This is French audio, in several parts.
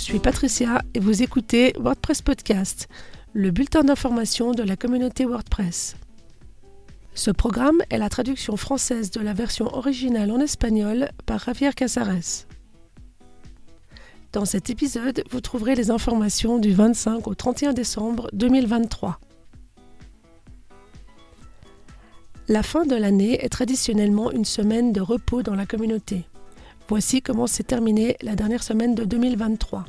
suis Patricia et vous écoutez WordPress Podcast, le bulletin d'information de la communauté WordPress. Ce programme est la traduction française de la version originale en espagnol par Javier Casares. Dans cet épisode, vous trouverez les informations du 25 au 31 décembre 2023. La fin de l'année est traditionnellement une semaine de repos dans la communauté. Voici comment s'est terminée la dernière semaine de 2023.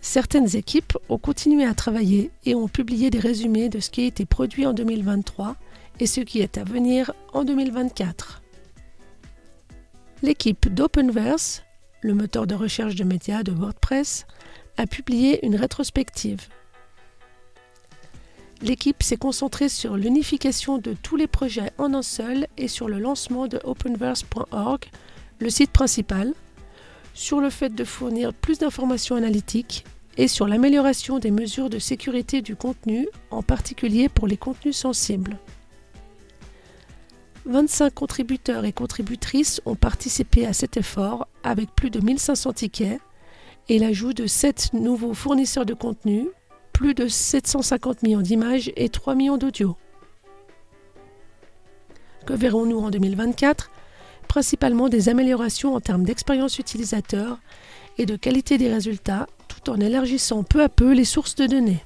Certaines équipes ont continué à travailler et ont publié des résumés de ce qui a été produit en 2023 et ce qui est à venir en 2024. L'équipe d'Openverse, le moteur de recherche de médias de WordPress, a publié une rétrospective. L'équipe s'est concentrée sur l'unification de tous les projets en un seul et sur le lancement de openverse.org, le site principal, sur le fait de fournir plus d'informations analytiques et sur l'amélioration des mesures de sécurité du contenu, en particulier pour les contenus sensibles. 25 contributeurs et contributrices ont participé à cet effort avec plus de 1500 tickets et l'ajout de 7 nouveaux fournisseurs de contenu, plus de 750 millions d'images et 3 millions d'audio. Que verrons-nous en 2024 principalement des améliorations en termes d'expérience utilisateur et de qualité des résultats, tout en élargissant peu à peu les sources de données.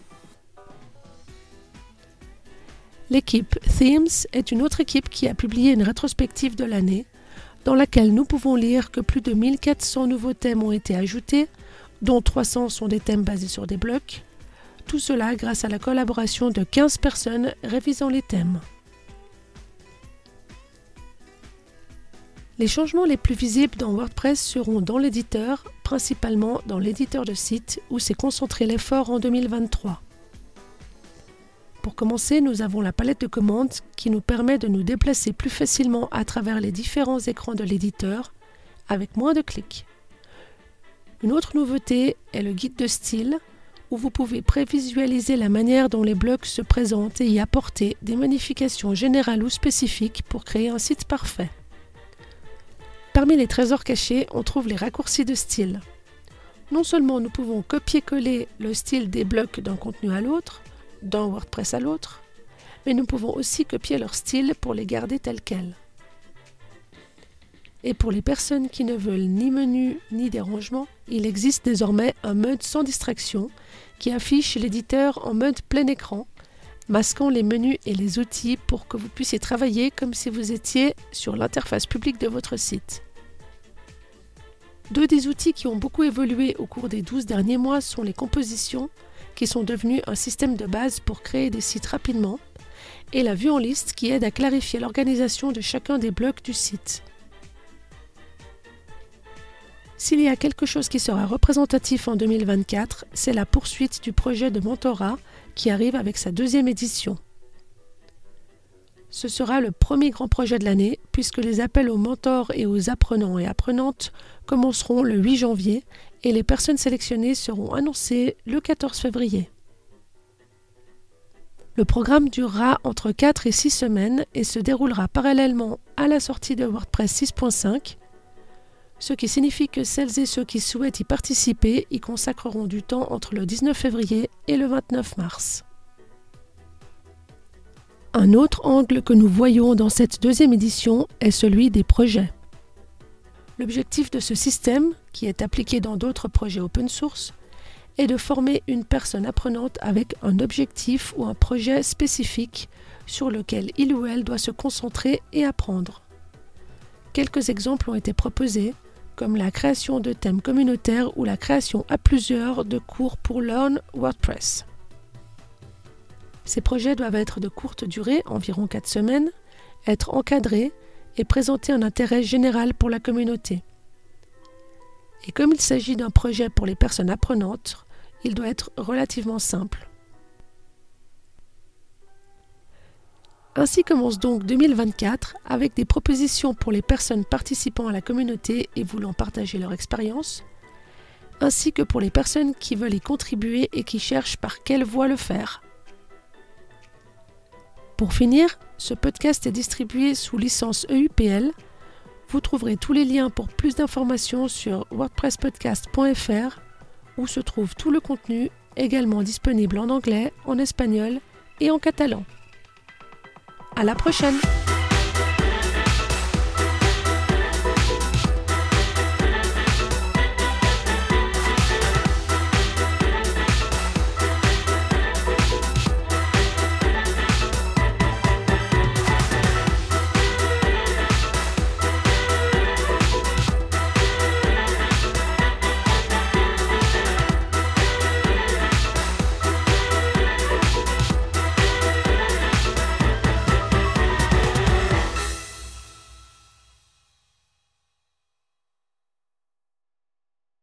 L'équipe Themes est une autre équipe qui a publié une rétrospective de l'année, dans laquelle nous pouvons lire que plus de 1400 nouveaux thèmes ont été ajoutés, dont 300 sont des thèmes basés sur des blocs, tout cela grâce à la collaboration de 15 personnes révisant les thèmes. Les changements les plus visibles dans WordPress seront dans l'éditeur, principalement dans l'éditeur de site où s'est concentré l'effort en 2023. Pour commencer, nous avons la palette de commandes qui nous permet de nous déplacer plus facilement à travers les différents écrans de l'éditeur avec moins de clics. Une autre nouveauté est le guide de style où vous pouvez prévisualiser la manière dont les blocs se présentent et y apporter des modifications générales ou spécifiques pour créer un site parfait. Parmi les trésors cachés, on trouve les raccourcis de style. Non seulement nous pouvons copier-coller le style des blocs d'un contenu à l'autre, d'un WordPress à l'autre, mais nous pouvons aussi copier leur style pour les garder tels quels. Et pour les personnes qui ne veulent ni menu ni dérangement, il existe désormais un mode sans distraction qui affiche l'éditeur en mode plein écran, masquant les menus et les outils pour que vous puissiez travailler comme si vous étiez sur l'interface publique de votre site. Deux des outils qui ont beaucoup évolué au cours des 12 derniers mois sont les compositions, qui sont devenues un système de base pour créer des sites rapidement, et la vue en liste qui aide à clarifier l'organisation de chacun des blocs du site. S'il y a quelque chose qui sera représentatif en 2024, c'est la poursuite du projet de mentorat qui arrive avec sa deuxième édition. Ce sera le premier grand projet de l'année puisque les appels aux mentors et aux apprenants et apprenantes commenceront le 8 janvier et les personnes sélectionnées seront annoncées le 14 février. Le programme durera entre 4 et 6 semaines et se déroulera parallèlement à la sortie de WordPress 6.5, ce qui signifie que celles et ceux qui souhaitent y participer y consacreront du temps entre le 19 février et le 29 mars. Un autre angle que nous voyons dans cette deuxième édition est celui des projets. L'objectif de ce système, qui est appliqué dans d'autres projets open source, est de former une personne apprenante avec un objectif ou un projet spécifique sur lequel il ou elle doit se concentrer et apprendre. Quelques exemples ont été proposés, comme la création de thèmes communautaires ou la création à plusieurs de cours pour Learn WordPress. Ces projets doivent être de courte durée, environ 4 semaines, être encadrés et présenter un intérêt général pour la communauté. Et comme il s'agit d'un projet pour les personnes apprenantes, il doit être relativement simple. Ainsi commence donc 2024 avec des propositions pour les personnes participant à la communauté et voulant partager leur expérience, ainsi que pour les personnes qui veulent y contribuer et qui cherchent par quelle voie le faire. Pour finir, ce podcast est distribué sous licence EUPL. Vous trouverez tous les liens pour plus d'informations sur wordpresspodcast.fr où se trouve tout le contenu, également disponible en anglais, en espagnol et en catalan. À la prochaine!